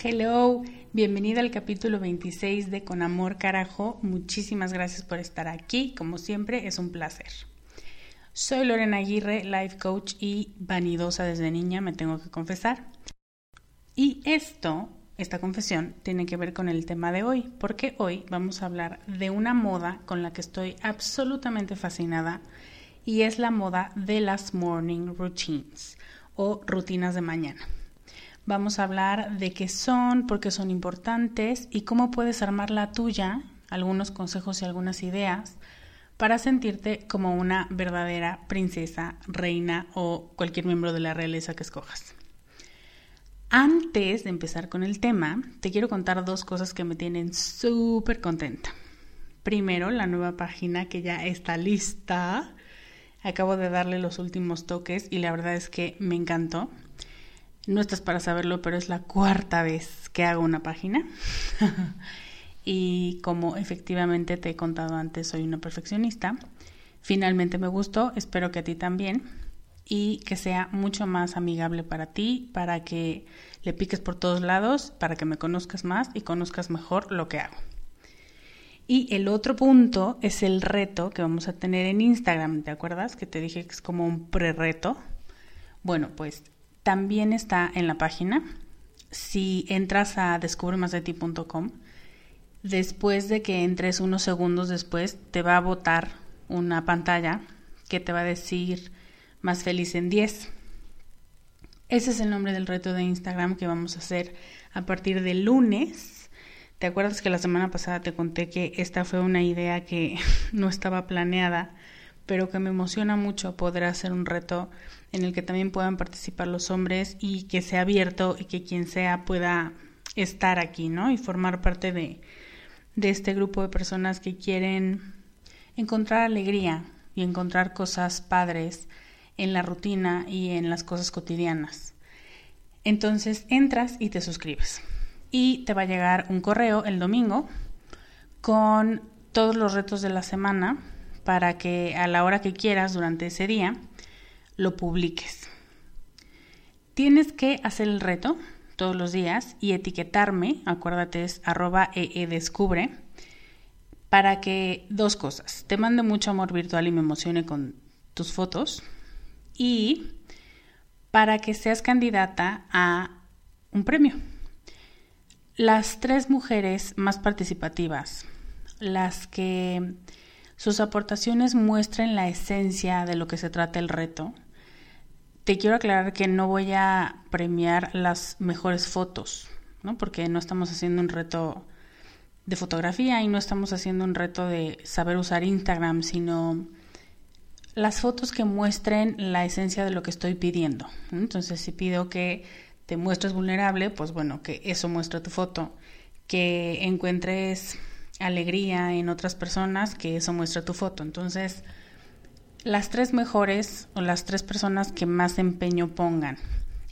Hello, bienvenida al capítulo 26 de Con Amor Carajo. Muchísimas gracias por estar aquí. Como siempre, es un placer. Soy Lorena Aguirre, life coach y vanidosa desde niña, me tengo que confesar. Y esto, esta confesión, tiene que ver con el tema de hoy, porque hoy vamos a hablar de una moda con la que estoy absolutamente fascinada y es la moda de las morning routines o rutinas de mañana. Vamos a hablar de qué son, por qué son importantes y cómo puedes armar la tuya, algunos consejos y algunas ideas para sentirte como una verdadera princesa, reina o cualquier miembro de la realeza que escojas. Antes de empezar con el tema, te quiero contar dos cosas que me tienen súper contenta. Primero, la nueva página que ya está lista. Acabo de darle los últimos toques y la verdad es que me encantó. No estás para saberlo, pero es la cuarta vez que hago una página. y como efectivamente te he contado antes, soy una perfeccionista. Finalmente me gustó, espero que a ti también. Y que sea mucho más amigable para ti, para que le piques por todos lados, para que me conozcas más y conozcas mejor lo que hago. Y el otro punto es el reto que vamos a tener en Instagram, ¿te acuerdas? Que te dije que es como un pre-reto. Bueno, pues también está en la página. Si entras a descubremasdeti.com, después de que entres unos segundos después, te va a botar una pantalla que te va a decir más feliz en 10. Ese es el nombre del reto de Instagram que vamos a hacer a partir del lunes. ¿Te acuerdas que la semana pasada te conté que esta fue una idea que no estaba planeada, pero que me emociona mucho poder hacer un reto en el que también puedan participar los hombres y que sea abierto y que quien sea pueda estar aquí, ¿no? Y formar parte de, de este grupo de personas que quieren encontrar alegría y encontrar cosas padres en la rutina y en las cosas cotidianas. Entonces entras y te suscribes. Y te va a llegar un correo el domingo con todos los retos de la semana para que a la hora que quieras durante ese día lo publiques. Tienes que hacer el reto todos los días y etiquetarme, acuérdate es eedescubre, para que dos cosas, te mande mucho amor virtual y me emocione con tus fotos y para que seas candidata a un premio. Las tres mujeres más participativas, las que sus aportaciones muestren la esencia de lo que se trata el reto, te quiero aclarar que no voy a premiar las mejores fotos, ¿no? Porque no estamos haciendo un reto de fotografía y no estamos haciendo un reto de saber usar Instagram, sino las fotos que muestren la esencia de lo que estoy pidiendo. Entonces, si pido que te muestres vulnerable, pues bueno, que eso muestre tu foto. Que encuentres alegría en otras personas, que eso muestre tu foto. Entonces, las tres mejores o las tres personas que más empeño pongan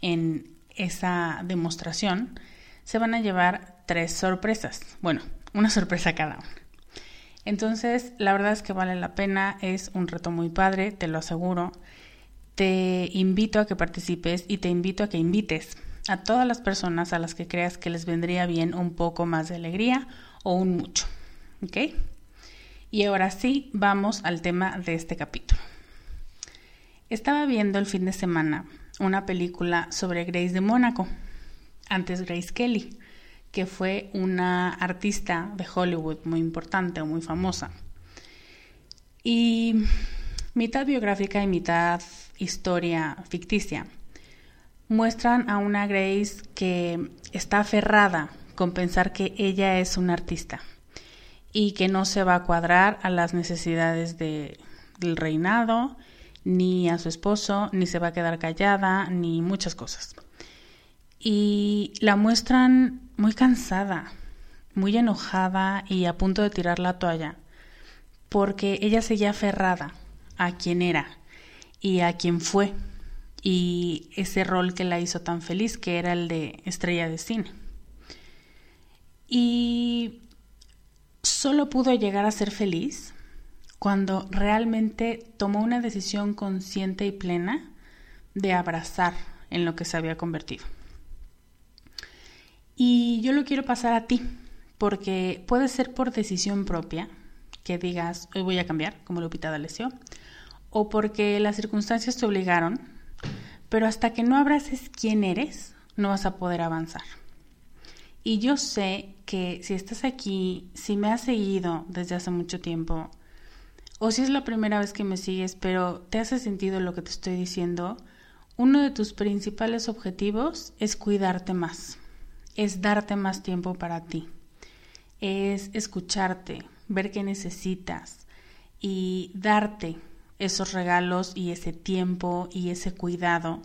en esa demostración se van a llevar tres sorpresas. Bueno, una sorpresa cada una. Entonces, la verdad es que vale la pena, es un reto muy padre, te lo aseguro. Te invito a que participes y te invito a que invites a todas las personas a las que creas que les vendría bien un poco más de alegría o un mucho. ¿Ok? Y ahora sí, vamos al tema de este capítulo. Estaba viendo el fin de semana una película sobre Grace de Mónaco, antes Grace Kelly, que fue una artista de Hollywood muy importante o muy famosa. Y mitad biográfica y mitad historia ficticia muestran a una Grace que está aferrada con pensar que ella es una artista y que no se va a cuadrar a las necesidades de, del reinado, ni a su esposo, ni se va a quedar callada, ni muchas cosas. Y la muestran muy cansada, muy enojada y a punto de tirar la toalla, porque ella seguía aferrada a quien era y a quien fue, y ese rol que la hizo tan feliz, que era el de estrella de cine. Y solo pudo llegar a ser feliz cuando realmente tomó una decisión consciente y plena de abrazar en lo que se había convertido. Y yo lo quiero pasar a ti, porque puede ser por decisión propia, que digas, hoy voy a cambiar, como Lupita D'Alessio, o porque las circunstancias te obligaron, pero hasta que no abraces quién eres, no vas a poder avanzar. Y yo sé que si estás aquí, si me has seguido desde hace mucho tiempo, o si es la primera vez que me sigues, pero te hace sentido lo que te estoy diciendo, uno de tus principales objetivos es cuidarte más, es darte más tiempo para ti, es escucharte, ver qué necesitas y darte esos regalos y ese tiempo y ese cuidado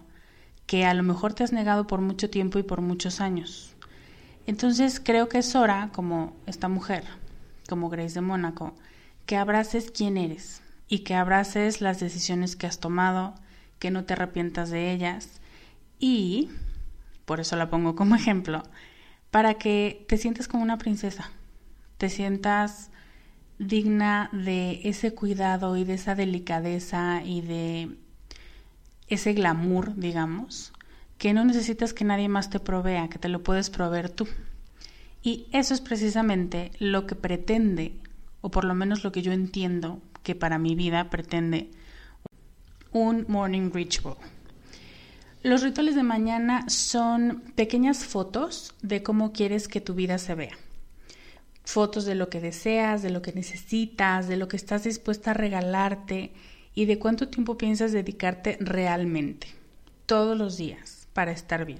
que a lo mejor te has negado por mucho tiempo y por muchos años. Entonces creo que es hora, como esta mujer, como Grace de Mónaco, que abraces quién eres y que abraces las decisiones que has tomado, que no te arrepientas de ellas y, por eso la pongo como ejemplo, para que te sientas como una princesa, te sientas digna de ese cuidado y de esa delicadeza y de ese glamour, digamos, que no necesitas que nadie más te provea, que te lo puedes proveer tú. Y eso es precisamente lo que pretende, o por lo menos lo que yo entiendo que para mi vida pretende un morning ritual. Los rituales de mañana son pequeñas fotos de cómo quieres que tu vida se vea. Fotos de lo que deseas, de lo que necesitas, de lo que estás dispuesta a regalarte y de cuánto tiempo piensas dedicarte realmente, todos los días para estar bien.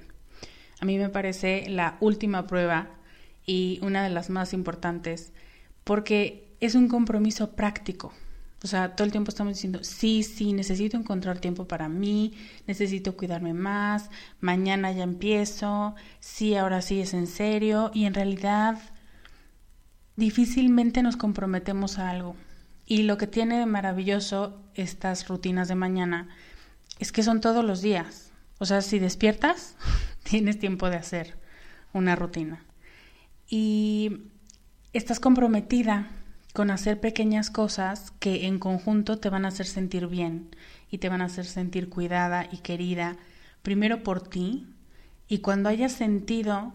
A mí me parece la última prueba y una de las más importantes porque es un compromiso práctico. O sea, todo el tiempo estamos diciendo, sí, sí, necesito encontrar tiempo para mí, necesito cuidarme más, mañana ya empiezo, sí, ahora sí es en serio, y en realidad difícilmente nos comprometemos a algo. Y lo que tiene de maravilloso estas rutinas de mañana es que son todos los días. O sea, si despiertas, tienes tiempo de hacer una rutina. Y estás comprometida con hacer pequeñas cosas que en conjunto te van a hacer sentir bien y te van a hacer sentir cuidada y querida, primero por ti, y cuando hayas sentido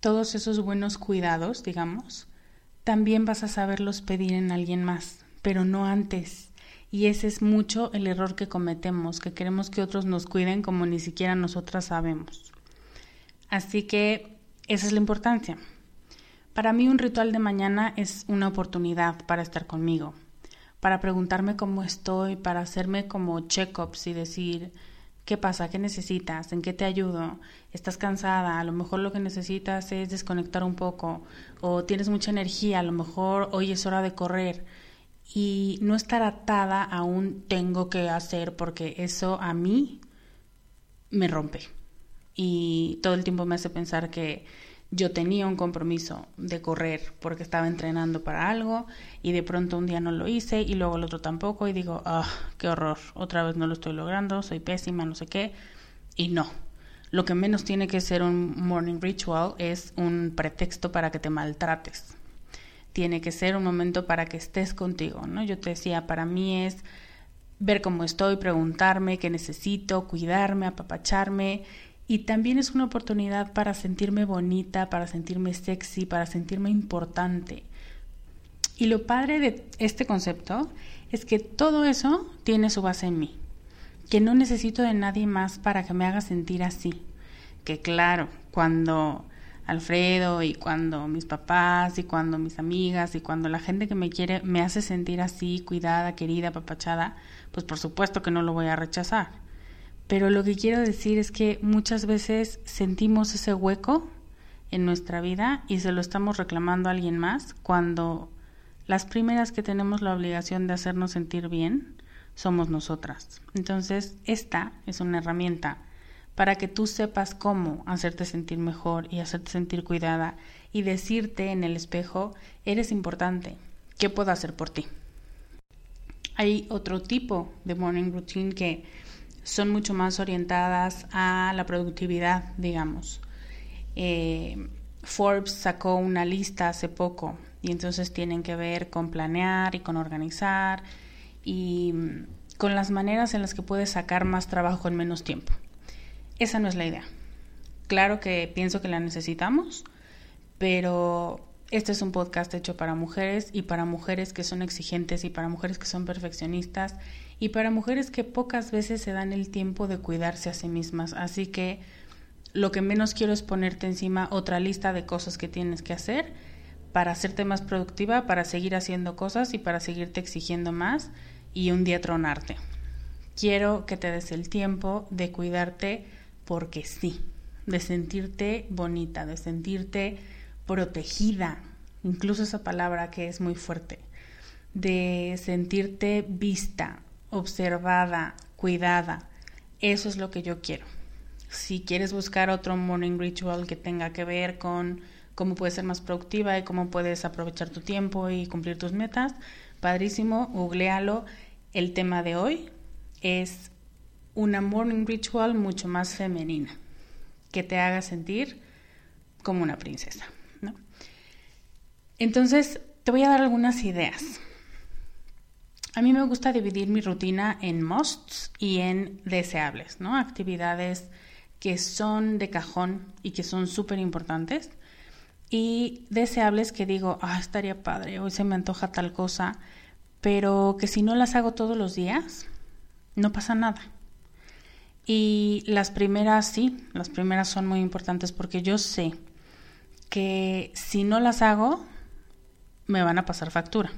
todos esos buenos cuidados, digamos, también vas a saberlos pedir en alguien más, pero no antes. Y ese es mucho el error que cometemos, que queremos que otros nos cuiden como ni siquiera nosotras sabemos. Así que esa es la importancia. Para mí un ritual de mañana es una oportunidad para estar conmigo, para preguntarme cómo estoy, para hacerme como check-ups y decir, ¿qué pasa? ¿Qué necesitas? ¿En qué te ayudo? ¿Estás cansada? A lo mejor lo que necesitas es desconectar un poco o tienes mucha energía, a lo mejor hoy es hora de correr y no estar atada a un tengo que hacer porque eso a mí me rompe y todo el tiempo me hace pensar que yo tenía un compromiso de correr porque estaba entrenando para algo y de pronto un día no lo hice y luego el otro tampoco y digo, ah, qué horror, otra vez no lo estoy logrando, soy pésima, no sé qué. Y no, lo que menos tiene que ser un morning ritual es un pretexto para que te maltrates. Tiene que ser un momento para que estés contigo, ¿no? Yo te decía, para mí es ver cómo estoy, preguntarme qué necesito, cuidarme, apapacharme y también es una oportunidad para sentirme bonita, para sentirme sexy, para sentirme importante. Y lo padre de este concepto es que todo eso tiene su base en mí, que no necesito de nadie más para que me haga sentir así. Que claro, cuando Alfredo y cuando mis papás y cuando mis amigas y cuando la gente que me quiere me hace sentir así, cuidada, querida, apapachada, pues por supuesto que no lo voy a rechazar. Pero lo que quiero decir es que muchas veces sentimos ese hueco en nuestra vida y se lo estamos reclamando a alguien más cuando las primeras que tenemos la obligación de hacernos sentir bien somos nosotras. Entonces, esta es una herramienta para que tú sepas cómo hacerte sentir mejor y hacerte sentir cuidada y decirte en el espejo, eres importante, ¿qué puedo hacer por ti? Hay otro tipo de morning routine que son mucho más orientadas a la productividad, digamos. Eh, Forbes sacó una lista hace poco y entonces tienen que ver con planear y con organizar y mm, con las maneras en las que puedes sacar más trabajo en menos tiempo. Esa no es la idea. Claro que pienso que la necesitamos, pero este es un podcast hecho para mujeres y para mujeres que son exigentes y para mujeres que son perfeccionistas y para mujeres que pocas veces se dan el tiempo de cuidarse a sí mismas. Así que lo que menos quiero es ponerte encima otra lista de cosas que tienes que hacer para hacerte más productiva, para seguir haciendo cosas y para seguirte exigiendo más y un día tronarte. Quiero que te des el tiempo de cuidarte porque sí, de sentirte bonita, de sentirte protegida, incluso esa palabra que es muy fuerte, de sentirte vista, observada, cuidada. Eso es lo que yo quiero. Si quieres buscar otro morning ritual que tenga que ver con cómo puedes ser más productiva y cómo puedes aprovechar tu tiempo y cumplir tus metas, padrísimo, googlealo. El tema de hoy es una morning ritual mucho más femenina, que te haga sentir como una princesa. Entonces, te voy a dar algunas ideas a mí me gusta dividir mi rutina en musts y en deseables, ¿no? Actividades que son de cajón y que son súper importantes. Y deseables que digo, ah, estaría padre, hoy se me antoja tal cosa, pero que si no las hago todos los días, no pasa nada. Y las primeras sí, las primeras son muy importantes porque yo sé que si no las hago, me van a pasar factura.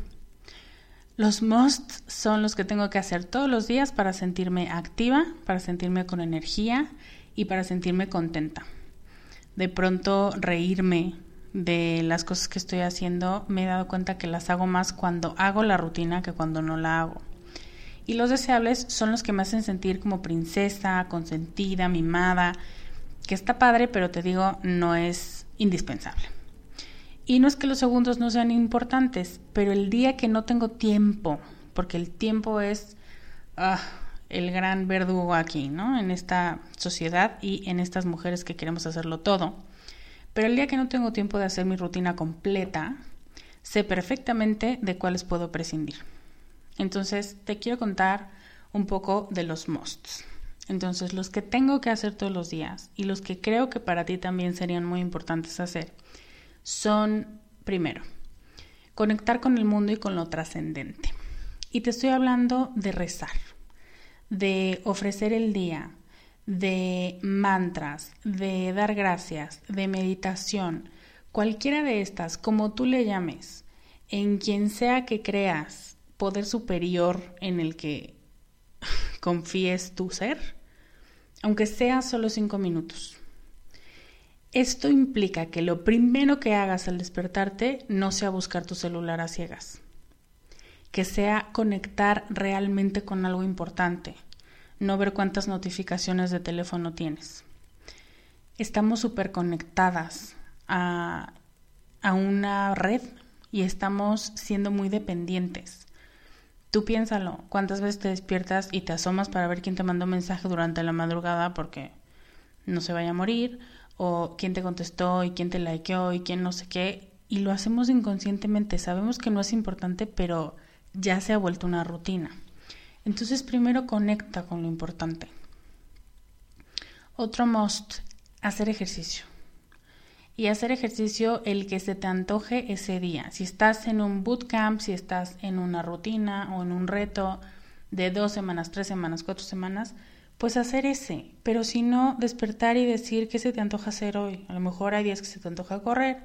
Los musts son los que tengo que hacer todos los días para sentirme activa, para sentirme con energía y para sentirme contenta. De pronto reírme de las cosas que estoy haciendo, me he dado cuenta que las hago más cuando hago la rutina que cuando no la hago. Y los deseables son los que me hacen sentir como princesa, consentida, mimada, que está padre, pero te digo, no es indispensable. Y no es que los segundos no sean importantes, pero el día que no tengo tiempo, porque el tiempo es ah, el gran verdugo aquí, ¿no? En esta sociedad y en estas mujeres que queremos hacerlo todo. Pero el día que no tengo tiempo de hacer mi rutina completa, sé perfectamente de cuáles puedo prescindir. Entonces, te quiero contar un poco de los musts. Entonces, los que tengo que hacer todos los días y los que creo que para ti también serían muy importantes hacer son, primero, conectar con el mundo y con lo trascendente. Y te estoy hablando de rezar, de ofrecer el día, de mantras, de dar gracias, de meditación, cualquiera de estas, como tú le llames, en quien sea que creas poder superior en el que confíes tu ser, aunque sea solo cinco minutos. Esto implica que lo primero que hagas al despertarte no sea buscar tu celular a ciegas, que sea conectar realmente con algo importante, no ver cuántas notificaciones de teléfono tienes. Estamos súper conectadas a, a una red y estamos siendo muy dependientes. Tú piénsalo, cuántas veces te despiertas y te asomas para ver quién te mandó mensaje durante la madrugada porque no se vaya a morir, o quién te contestó y quién te likeó y quién no sé qué, y lo hacemos inconscientemente. Sabemos que no es importante, pero ya se ha vuelto una rutina. Entonces primero conecta con lo importante. Otro must, hacer ejercicio. Y hacer ejercicio el que se te antoje ese día. Si estás en un bootcamp, si estás en una rutina o en un reto de dos semanas, tres semanas, cuatro semanas, pues hacer ese. Pero si no, despertar y decir qué se te antoja hacer hoy. A lo mejor hay días que se te antoja correr,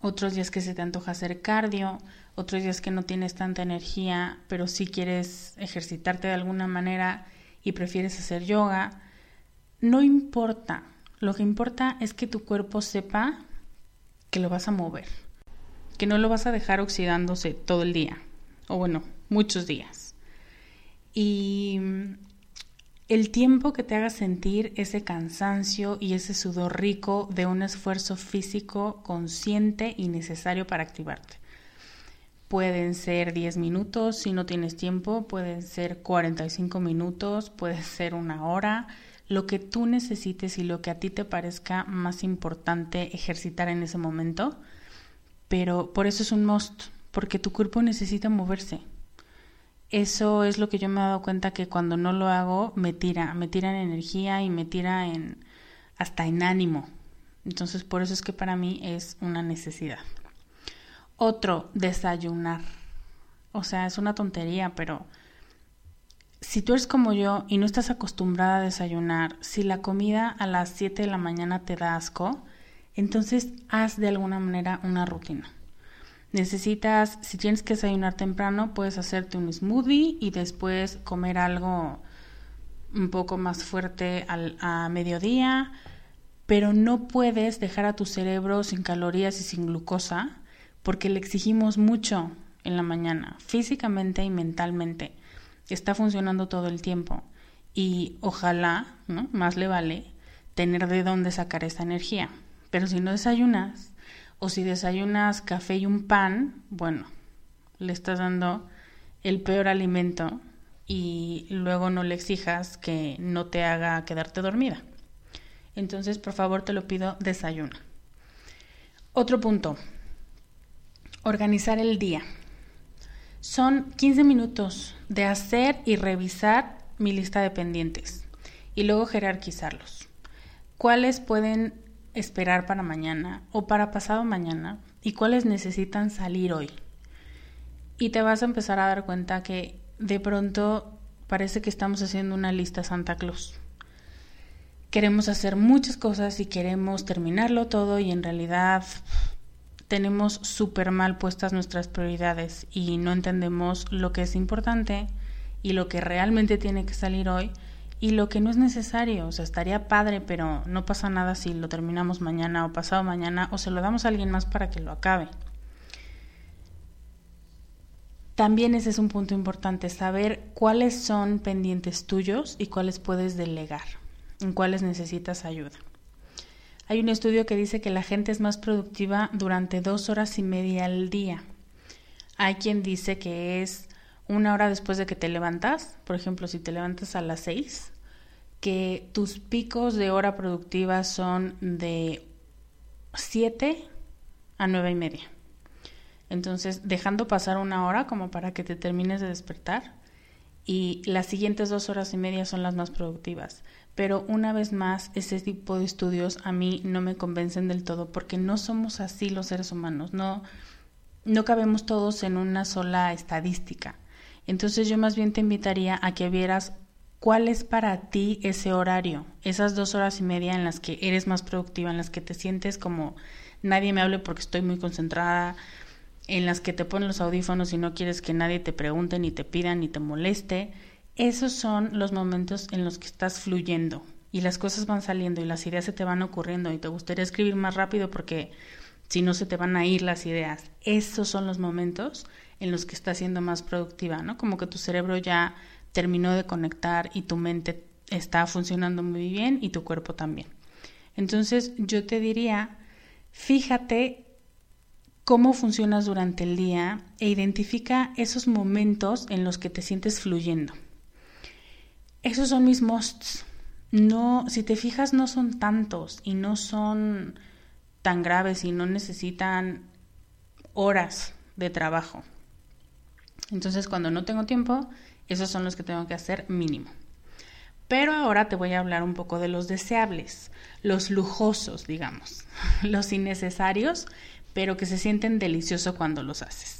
otros días que se te antoja hacer cardio, otros días que no tienes tanta energía, pero sí quieres ejercitarte de alguna manera y prefieres hacer yoga. No importa, lo que importa es que tu cuerpo sepa que lo vas a mover, que no lo vas a dejar oxidándose todo el día, o bueno, muchos días. Y el tiempo que te haga sentir ese cansancio y ese sudor rico de un esfuerzo físico consciente y necesario para activarte. Pueden ser 10 minutos si no tienes tiempo, pueden ser 45 minutos, puede ser una hora, lo que tú necesites y lo que a ti te parezca más importante ejercitar en ese momento. Pero por eso es un must, porque tu cuerpo necesita moverse eso es lo que yo me he dado cuenta que cuando no lo hago me tira, me tira en energía y me tira en hasta en ánimo. Entonces por eso es que para mí es una necesidad. Otro, desayunar. O sea, es una tontería, pero si tú eres como yo y no estás acostumbrada a desayunar, si la comida a las 7 de la mañana te da asco, entonces haz de alguna manera una rutina. Necesitas, si tienes que desayunar temprano, puedes hacerte un smoothie y después comer algo un poco más fuerte al, a mediodía, pero no puedes dejar a tu cerebro sin calorías y sin glucosa porque le exigimos mucho en la mañana, físicamente y mentalmente. Está funcionando todo el tiempo y ojalá, ¿no? Más le vale tener de dónde sacar esa energía. Pero si no desayunas, o si desayunas café y un pan, bueno, le estás dando el peor alimento y luego no le exijas que no te haga quedarte dormida. Entonces, por favor, te lo pido, desayuna. Otro punto, organizar el día. Son 15 minutos de hacer y revisar mi lista de pendientes y luego jerarquizarlos. ¿Cuáles pueden esperar para mañana o para pasado mañana y cuáles necesitan salir hoy. Y te vas a empezar a dar cuenta que de pronto parece que estamos haciendo una lista Santa Claus. Queremos hacer muchas cosas y queremos terminarlo todo y en realidad tenemos súper mal puestas nuestras prioridades y no entendemos lo que es importante y lo que realmente tiene que salir hoy y lo que no es necesario, o sea, estaría padre, pero no pasa nada si lo terminamos mañana o pasado mañana o se lo damos a alguien más para que lo acabe. También ese es un punto importante, saber cuáles son pendientes tuyos y cuáles puedes delegar, en cuáles necesitas ayuda. Hay un estudio que dice que la gente es más productiva durante dos horas y media al día. Hay quien dice que es una hora después de que te levantas, por ejemplo, si te levantas a las seis, que tus picos de hora productiva son de siete a nueve y media. Entonces, dejando pasar una hora como para que te termines de despertar y las siguientes dos horas y media son las más productivas. Pero una vez más, ese tipo de estudios a mí no me convencen del todo porque no somos así los seres humanos, no, no cabemos todos en una sola estadística. Entonces yo más bien te invitaría a que vieras cuál es para ti ese horario, esas dos horas y media en las que eres más productiva, en las que te sientes como nadie me hable porque estoy muy concentrada, en las que te ponen los audífonos y no quieres que nadie te pregunte, ni te pida, ni te moleste, esos son los momentos en los que estás fluyendo y las cosas van saliendo y las ideas se te van ocurriendo y te gustaría escribir más rápido porque si no se te van a ir las ideas. Esos son los momentos en los que estás siendo más productiva, ¿no? Como que tu cerebro ya terminó de conectar y tu mente está funcionando muy bien y tu cuerpo también. Entonces yo te diría, fíjate cómo funcionas durante el día e identifica esos momentos en los que te sientes fluyendo. Esos son mis musts. No, si te fijas, no son tantos y no son tan graves y no necesitan horas de trabajo. Entonces, cuando no tengo tiempo, esos son los que tengo que hacer mínimo. Pero ahora te voy a hablar un poco de los deseables, los lujosos, digamos, los innecesarios, pero que se sienten delicioso cuando los haces.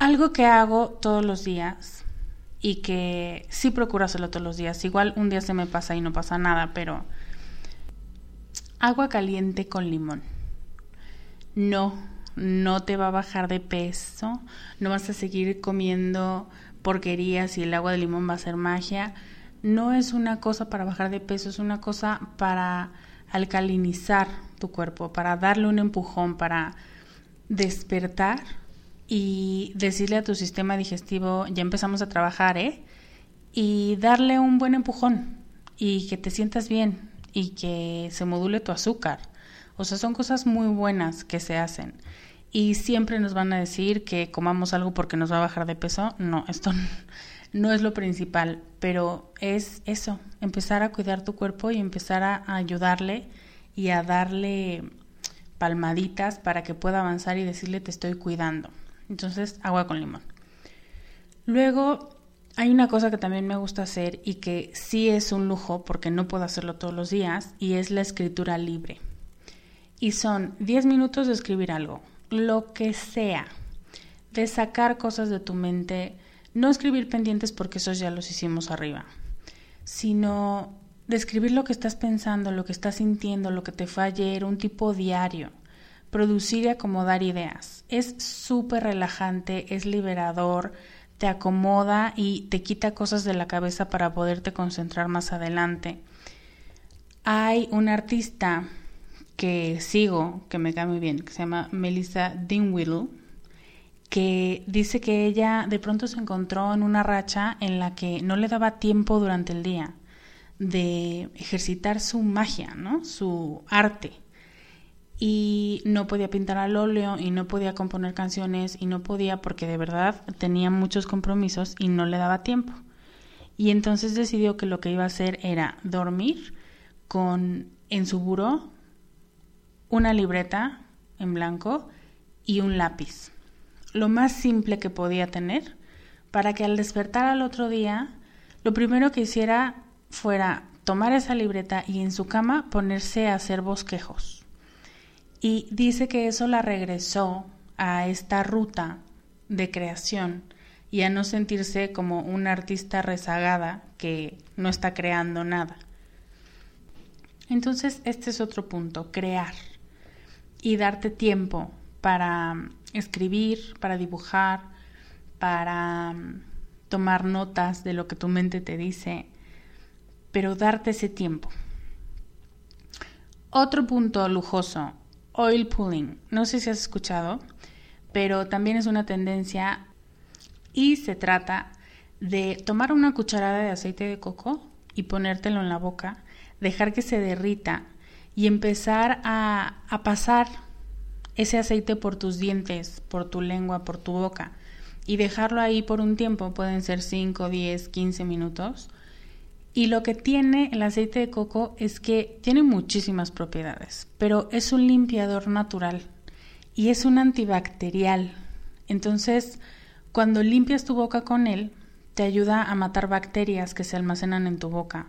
Algo que hago todos los días y que sí procuro hacerlo todos los días. Igual un día se me pasa y no pasa nada, pero agua caliente con limón. No no te va a bajar de peso, no vas a seguir comiendo porquerías y el agua de limón va a ser magia. No es una cosa para bajar de peso, es una cosa para alcalinizar tu cuerpo, para darle un empujón, para despertar y decirle a tu sistema digestivo, ya empezamos a trabajar, ¿eh? Y darle un buen empujón y que te sientas bien y que se module tu azúcar. O sea, son cosas muy buenas que se hacen y siempre nos van a decir que comamos algo porque nos va a bajar de peso. No, esto no es lo principal, pero es eso, empezar a cuidar tu cuerpo y empezar a ayudarle y a darle palmaditas para que pueda avanzar y decirle te estoy cuidando. Entonces, agua con limón. Luego, hay una cosa que también me gusta hacer y que sí es un lujo porque no puedo hacerlo todos los días y es la escritura libre. Y son 10 minutos de escribir algo, lo que sea, de sacar cosas de tu mente, no escribir pendientes porque esos ya los hicimos arriba, sino de escribir lo que estás pensando, lo que estás sintiendo, lo que te fue ayer, un tipo diario, producir y acomodar ideas. Es súper relajante, es liberador, te acomoda y te quita cosas de la cabeza para poderte concentrar más adelante. Hay un artista que sigo, que me cae muy bien, que se llama Melissa Dinwiddle, que dice que ella de pronto se encontró en una racha en la que no le daba tiempo durante el día de ejercitar su magia, ¿no? su arte. Y no podía pintar al óleo y no podía componer canciones y no podía porque de verdad tenía muchos compromisos y no le daba tiempo. Y entonces decidió que lo que iba a hacer era dormir con en su buró una libreta en blanco y un lápiz. Lo más simple que podía tener para que al despertar al otro día, lo primero que hiciera fuera tomar esa libreta y en su cama ponerse a hacer bosquejos. Y dice que eso la regresó a esta ruta de creación y a no sentirse como una artista rezagada que no está creando nada. Entonces, este es otro punto, crear y darte tiempo para mm, escribir, para dibujar, para mm, tomar notas de lo que tu mente te dice, pero darte ese tiempo. Otro punto lujoso, oil pulling. No sé si has escuchado, pero también es una tendencia y se trata de tomar una cucharada de aceite de coco y ponértelo en la boca, dejar que se derrita y empezar a, a pasar ese aceite por tus dientes, por tu lengua, por tu boca y dejarlo ahí por un tiempo, pueden ser 5, 10, 15 minutos. Y lo que tiene el aceite de coco es que tiene muchísimas propiedades, pero es un limpiador natural y es un antibacterial. Entonces, cuando limpias tu boca con él, te ayuda a matar bacterias que se almacenan en tu boca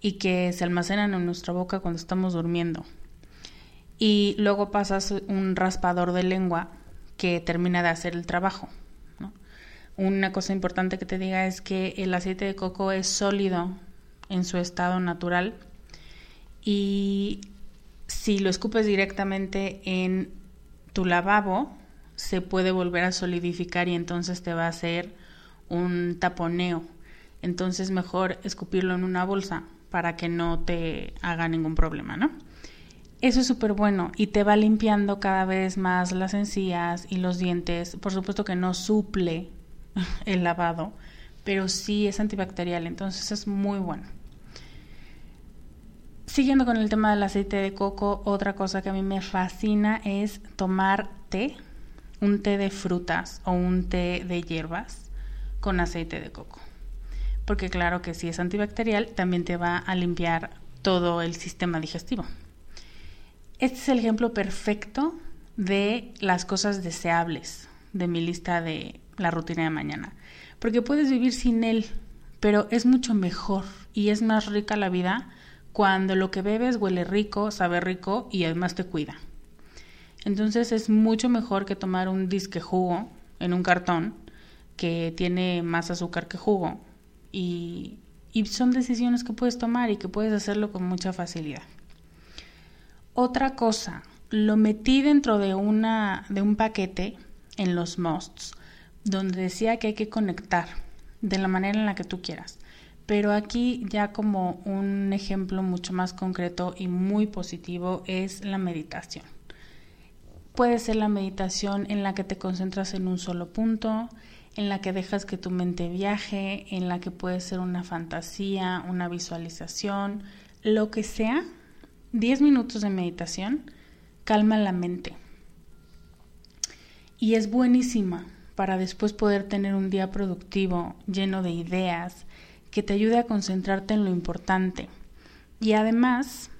y que se almacenan en nuestra boca cuando estamos durmiendo. Y luego pasas un raspador de lengua que termina de hacer el trabajo. Una cosa importante que te diga es que el aceite de coco es sólido en su estado natural y si lo escupes directamente en tu lavabo, se puede volver a solidificar y entonces te va a hacer un taponeo. Entonces mejor escupirlo en una bolsa para que no te haga ningún problema, ¿no? Eso es súper bueno y te va limpiando cada vez más las encías y los dientes. Por supuesto que no suple el lavado, pero sí es antibacterial, entonces es muy bueno. Siguiendo con el tema del aceite de coco, otra cosa que a mí me fascina es tomar té, un té de frutas o un té de hierbas con aceite de coco. Porque claro que si es antibacterial, también te va a limpiar todo el sistema digestivo. Este es el ejemplo perfecto de las cosas deseables de mi lista de la rutina de mañana. Porque puedes vivir sin él, pero es mucho mejor y es más rica la vida cuando lo que bebes huele rico, sabe rico y además te cuida. Entonces es mucho mejor que tomar un disque jugo en un cartón que tiene más azúcar que jugo y, son decisiones que puedes tomar y que puedes hacerlo con mucha facilidad. Otra cosa, lo metí dentro de, una, de un paquete en los musts donde decía que hay que conectar de la manera en la que tú quieras. Pero aquí ya como un ejemplo mucho más concreto y muy positivo es la meditación. Puede ser la meditación en la que te concentras en un solo punto, en la que dejas que tu mente viaje, en la que puede ser una fantasía, una visualización, lo que sea. 10 minutos de meditación calma la mente. Y es buenísima para después poder tener un día productivo, lleno de ideas, que te ayude a concentrarte en lo importante. Y además,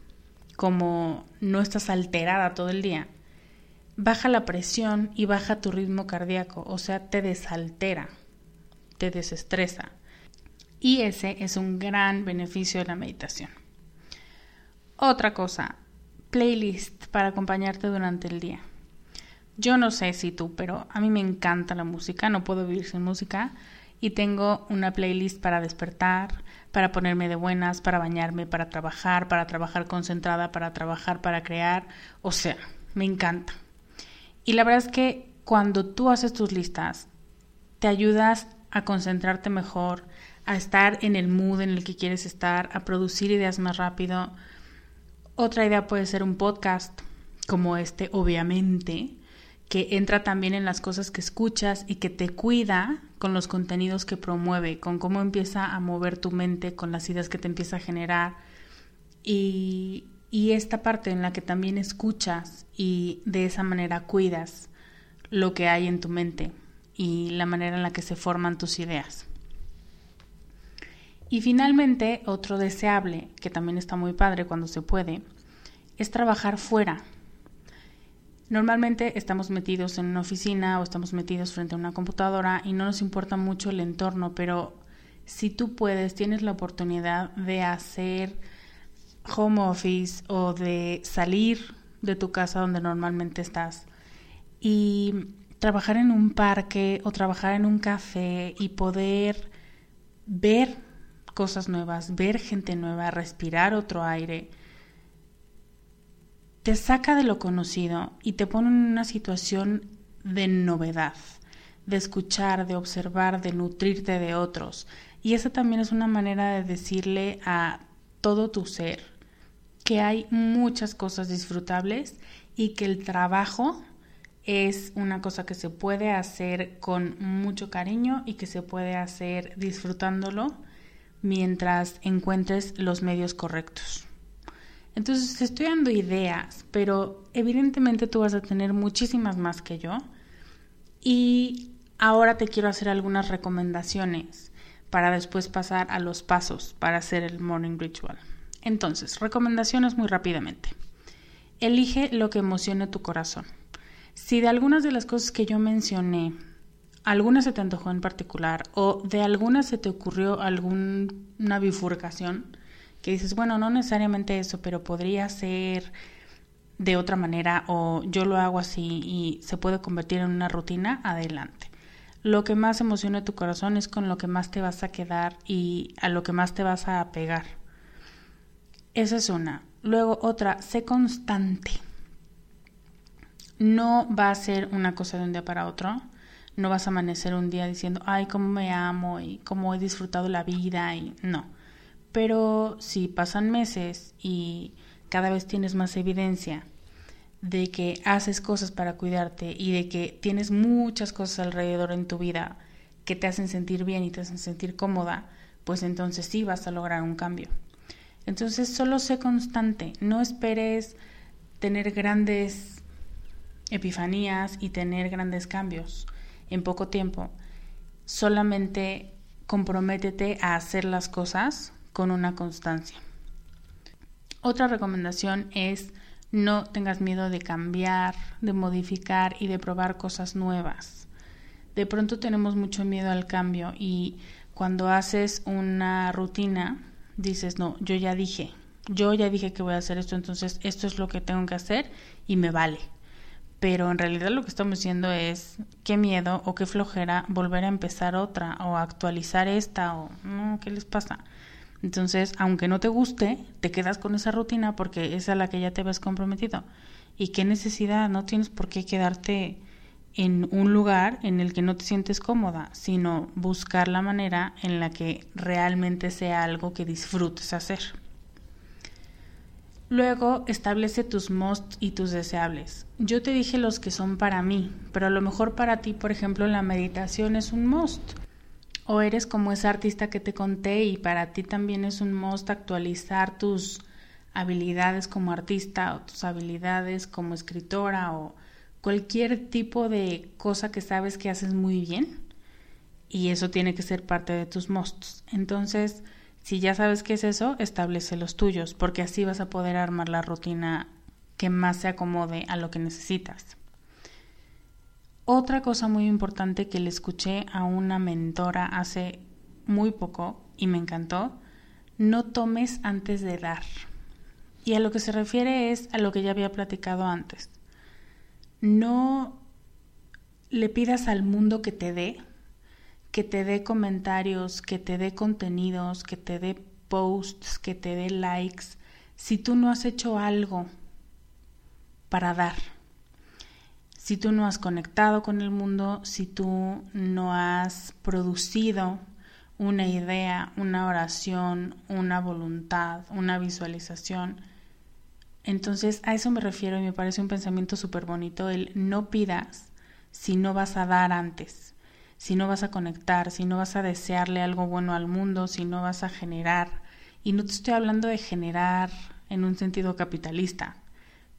como no estás alterada todo el día, baja la presión y baja tu ritmo cardíaco, o sea, te desaltera, te desestresa. Y ese es un gran beneficio de la meditación. Otra cosa, playlist para acompañarte durante el día. Yo no sé si tú, pero a mí me encanta la música, no puedo vivir sin música y tengo una playlist para despertar, para ponerme de buenas, para bañarme, para trabajar, para trabajar concentrada, para trabajar, para crear, o sea, me encanta. Y la verdad es que cuando tú haces tus listas, te ayudas a concentrarte mejor, a estar en el mood en el que quieres estar, a producir ideas más rápido. Otra idea puede ser un podcast como este, obviamente, que entra también en las cosas que escuchas y que te cuida con los contenidos que promueve, con cómo empieza a mover tu mente, con las ideas que te empieza a generar. Y, y esta parte en la que también escuchas y de esa manera cuidas lo que hay en tu mente y la manera en la que se forman tus ideas. Y finalmente, otro deseable, que también está muy padre cuando se puede, es trabajar fuera, Normalmente estamos metidos en una oficina o estamos metidos frente a una computadora y no nos importa mucho el entorno, pero si tú puedes, tienes la oportunidad de hacer home office o de salir de tu casa donde normalmente estás y trabajar en un parque o trabajar en un café y poder ver cosas nuevas, ver gente nueva, respirar otro aire te saca de lo conocido y te pone en una situación de novedad, de escuchar, de observar, de nutrirte de otros. Y esa también es una manera de decirle a todo tu ser que hay muchas cosas disfrutables y que el trabajo es una cosa que se puede hacer con mucho cariño y que se puede hacer disfrutándolo mientras encuentres los medios correctos. Entonces estoy dando ideas, pero evidentemente tú vas a tener muchísimas más que yo. Y ahora te quiero hacer algunas recomendaciones para después pasar a los pasos para hacer el morning ritual. Entonces, recomendaciones muy rápidamente. Elige lo que emocione tu corazón. Si de algunas de las cosas que yo mencioné, alguna se te antojó en particular o de alguna se te ocurrió alguna bifurcación, que dices, bueno, no necesariamente eso, pero podría ser de otra manera o yo lo hago así y se puede convertir en una rutina, adelante. Lo que más emociona tu corazón es con lo que más te vas a quedar y a lo que más te vas a apegar. Esa es una. Luego otra, sé constante no va a ser una cosa de un día para otro. No vas a amanecer un día diciendo, ay, cómo me amo y cómo he disfrutado la vida y no. Pero si pasan meses y cada vez tienes más evidencia de que haces cosas para cuidarte y de que tienes muchas cosas alrededor en tu vida que te hacen sentir bien y te hacen sentir cómoda, pues entonces sí vas a lograr un cambio. Entonces solo sé constante, no esperes tener grandes epifanías y tener grandes cambios en poco tiempo. Solamente comprométete a hacer las cosas con una constancia. Otra recomendación es no tengas miedo de cambiar, de modificar y de probar cosas nuevas. De pronto tenemos mucho miedo al cambio y cuando haces una rutina dices, no, yo ya dije, yo ya dije que voy a hacer esto, entonces esto es lo que tengo que hacer y me vale pero en realidad lo que estamos diciendo es qué miedo o qué flojera volver a empezar otra o actualizar esta o no, ¿qué les pasa? Entonces, aunque no te guste, te quedas con esa rutina porque es a la que ya te ves comprometido. ¿Y qué necesidad? No tienes por qué quedarte en un lugar en el que no te sientes cómoda, sino buscar la manera en la que realmente sea algo que disfrutes hacer. Luego establece tus must y tus deseables. Yo te dije los que son para mí, pero a lo mejor para ti, por ejemplo, la meditación es un must. O eres como esa artista que te conté y para ti también es un must actualizar tus habilidades como artista o tus habilidades como escritora o cualquier tipo de cosa que sabes que haces muy bien. Y eso tiene que ser parte de tus musts. Entonces, si ya sabes qué es eso, establece los tuyos, porque así vas a poder armar la rutina que más se acomode a lo que necesitas. Otra cosa muy importante que le escuché a una mentora hace muy poco y me encantó, no tomes antes de dar. Y a lo que se refiere es a lo que ya había platicado antes. No le pidas al mundo que te dé, que te dé comentarios, que te dé contenidos, que te dé posts, que te dé likes, si tú no has hecho algo para dar. Si tú no has conectado con el mundo, si tú no has producido una idea, una oración, una voluntad, una visualización, entonces a eso me refiero y me parece un pensamiento súper bonito el no pidas si no vas a dar antes si no vas a conectar, si no vas a desearle algo bueno al mundo, si no vas a generar. Y no te estoy hablando de generar en un sentido capitalista,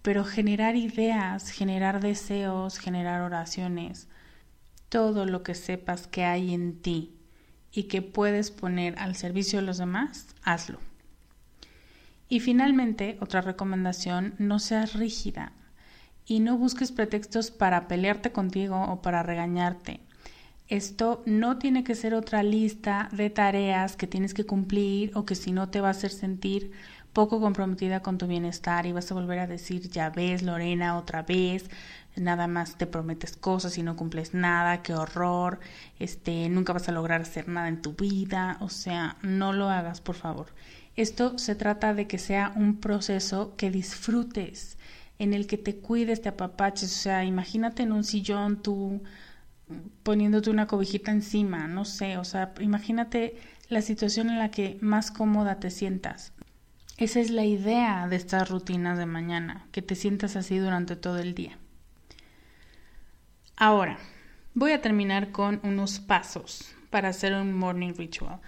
pero generar ideas, generar deseos, generar oraciones, todo lo que sepas que hay en ti y que puedes poner al servicio de los demás, hazlo. Y finalmente, otra recomendación, no seas rígida y no busques pretextos para pelearte contigo o para regañarte. Esto no tiene que ser otra lista de tareas que tienes que cumplir o que si no te va a hacer sentir poco comprometida con tu bienestar y vas a volver a decir, ya ves, Lorena, otra vez, nada más te prometes cosas y no cumples nada, qué horror, este, nunca vas a lograr hacer nada en tu vida, o sea, no lo hagas, por favor. Esto se trata de que sea un proceso que disfrutes, en el que te cuides, te apapaches, o sea, imagínate en un sillón tú poniéndote una cobijita encima, no sé, o sea, imagínate la situación en la que más cómoda te sientas. Esa es la idea de estas rutinas de mañana, que te sientas así durante todo el día. Ahora, voy a terminar con unos pasos para hacer un morning ritual.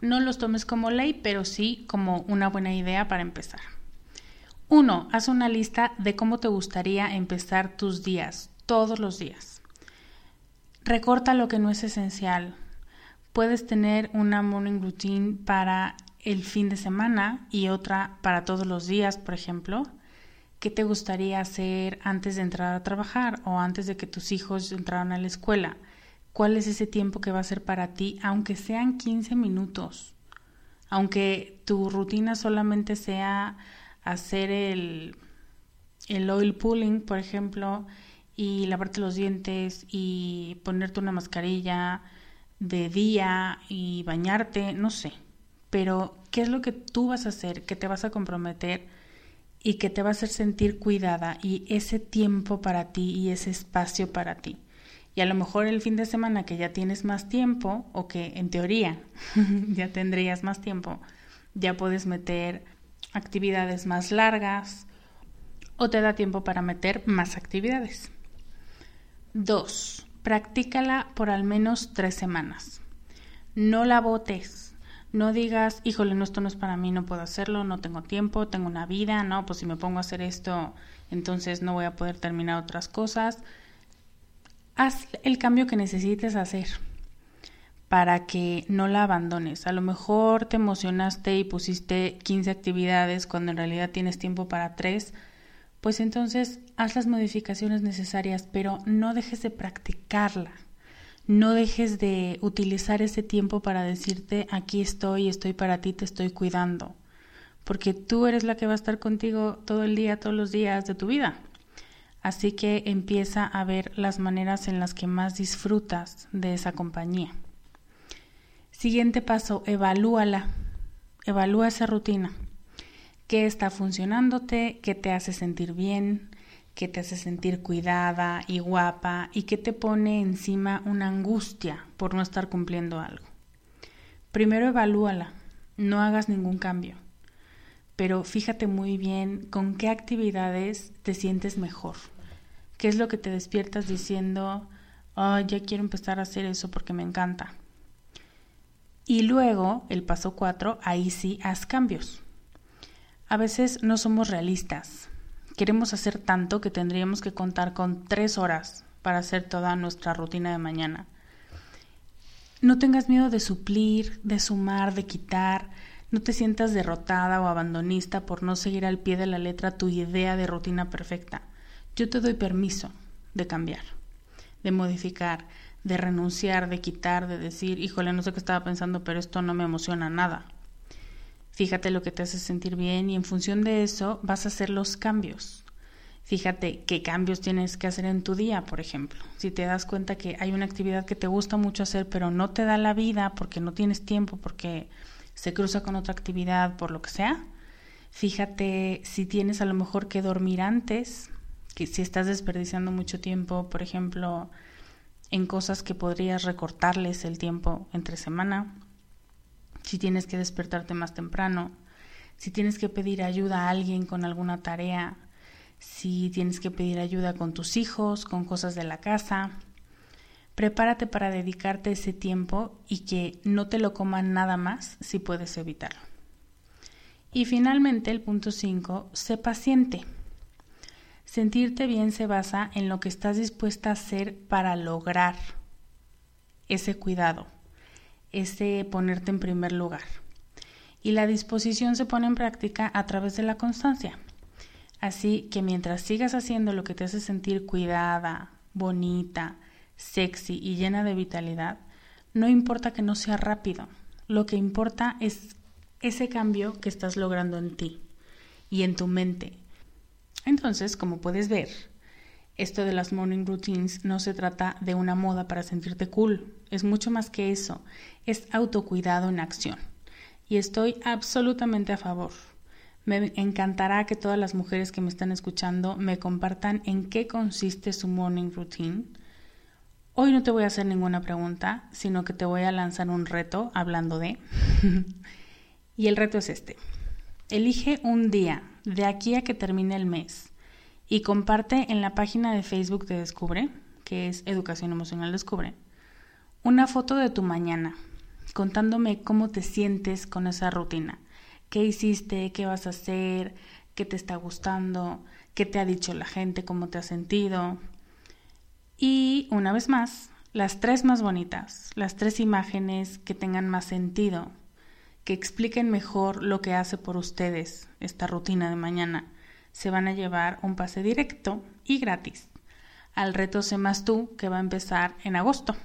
No los tomes como ley, pero sí como una buena idea para empezar. Uno, haz una lista de cómo te gustaría empezar tus días, todos los días. Recorta lo que no es esencial. Puedes tener una morning routine para el fin de semana y otra para todos los días, por ejemplo. ¿Qué te gustaría hacer antes de entrar a trabajar o antes de que tus hijos entraran a la escuela? ¿Cuál es ese tiempo que va a ser para ti, aunque sean 15 minutos? Aunque tu rutina solamente sea hacer el, el oil pulling, por ejemplo, y lavarte los dientes y ponerte una mascarilla de día y bañarte, no sé pero ¿qué es lo que tú vas a hacer, que te vas a comprometer y que te va a hacer sentir cuidada y ese tiempo para ti y ese espacio para ti? Y a lo mejor el fin de semana que ya tienes más tiempo o que en teoría ya tendrías más tiempo, ya puedes meter actividades más largas o te da tiempo para meter más actividades. Dos, practícala por al menos tres semanas. No la botes no digas, híjole, no, esto no es para mí, no puedo hacerlo, no tengo tiempo, tengo una vida, no, pues si me pongo a hacer esto, entonces no voy a poder terminar otras cosas. Haz el cambio que necesites hacer para que no la abandones. A lo mejor te emocionaste y pusiste 15 actividades cuando en realidad tienes tiempo para tres, pues entonces haz las modificaciones necesarias, pero no dejes de practicarla no dejes de utilizar ese tiempo para decirte aquí estoy, estoy para ti, te estoy cuidando, porque tú eres la que va a estar contigo todo el día, todos los días de tu vida. Así que empieza a ver las maneras en las que más disfrutas de esa compañía. Siguiente paso, evalúala. Evalúa esa rutina. ¿Qué está funcionándote? ¿Qué te hace sentir bien? Que te hace sentir cuidada y guapa y que te pone encima una angustia por no estar cumpliendo algo. Primero evalúala, no hagas ningún cambio, pero fíjate muy bien con qué actividades te sientes mejor. ¿Qué es lo que te despiertas diciendo, oh, ya quiero empezar a hacer eso porque me encanta? Y luego, el paso cuatro, ahí sí haz cambios. A veces no somos realistas, Queremos hacer tanto que tendríamos que contar con tres horas para hacer toda nuestra rutina de mañana. No tengas miedo de suplir, de sumar, de quitar. No te sientas derrotada o abandonista por no seguir al pie de la letra tu idea de rutina perfecta. Yo te doy permiso de cambiar, de modificar, de renunciar, de quitar, de decir, híjole, no sé qué estaba pensando, pero esto no me emociona nada. Fíjate lo que te hace sentir bien y en función de eso vas a hacer los cambios. Fíjate qué cambios tienes que hacer en tu día, por ejemplo. Si te das cuenta que hay una actividad que te gusta mucho hacer, pero no te da la vida porque no tienes tiempo, porque se cruza con otra actividad, por lo que sea. Fíjate si tienes a lo mejor que dormir antes, que si estás desperdiciando mucho tiempo, por ejemplo, en cosas que podrías recortarles el tiempo entre semana si tienes que despertarte más temprano, si tienes que pedir ayuda a alguien con alguna tarea, si tienes que pedir ayuda con tus hijos, con cosas de la casa. Prepárate para dedicarte ese tiempo y que no te lo coman nada más si puedes evitarlo. Y finalmente, el punto 5, sé paciente. Sentirte bien se basa en lo que estás dispuesta a hacer para lograr ese cuidado, ese ponerte en primer lugar. Y la disposición se pone en práctica a través de la constancia. Así que mientras sigas haciendo lo que te hace sentir cuidada, bonita, sexy y llena de vitalidad, no importa que no sea rápido, lo que importa es ese cambio que estás logrando en ti y en tu mente. Entonces, como puedes ver, esto de las morning routines no se trata de una moda para sentirte cool, es mucho más que eso, es autocuidado en acción. Y estoy absolutamente a favor. Me encantará que todas las mujeres que me están escuchando me compartan en qué consiste su morning routine. Hoy no te voy a hacer ninguna pregunta, sino que te voy a lanzar un reto hablando de... y el reto es este. Elige un día de aquí a que termine el mes y comparte en la página de Facebook de Descubre, que es Educación Emocional Descubre, una foto de tu mañana, contándome cómo te sientes con esa rutina. ¿Qué hiciste? ¿Qué vas a hacer? ¿Qué te está gustando? ¿Qué te ha dicho la gente? ¿Cómo te has sentido? Y una vez más, las tres más bonitas, las tres imágenes que tengan más sentido, que expliquen mejor lo que hace por ustedes esta rutina de mañana, se van a llevar un pase directo y gratis al reto Sé Más Tú que va a empezar en agosto.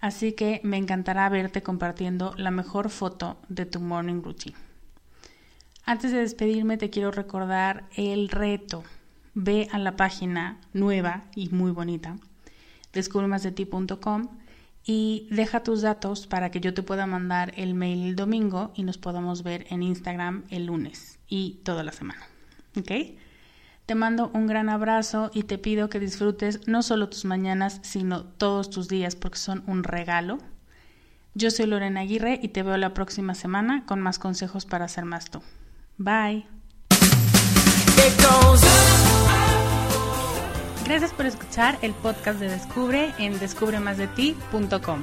Así que me encantará verte compartiendo la mejor foto de tu morning routine. Antes de despedirme te quiero recordar el reto. Ve a la página nueva y muy bonita descubremasdeti.com y deja tus datos para que yo te pueda mandar el mail el domingo y nos podamos ver en Instagram el lunes y toda la semana. ¿Ok? Te mando un gran abrazo y te pido que disfrutes no solo tus mañanas, sino todos tus días porque son un regalo. Yo soy Lorena Aguirre y te veo la próxima semana con más consejos para ser más tú. Bye. Gracias por escuchar el podcast de Descubre en descubremasdeti.com.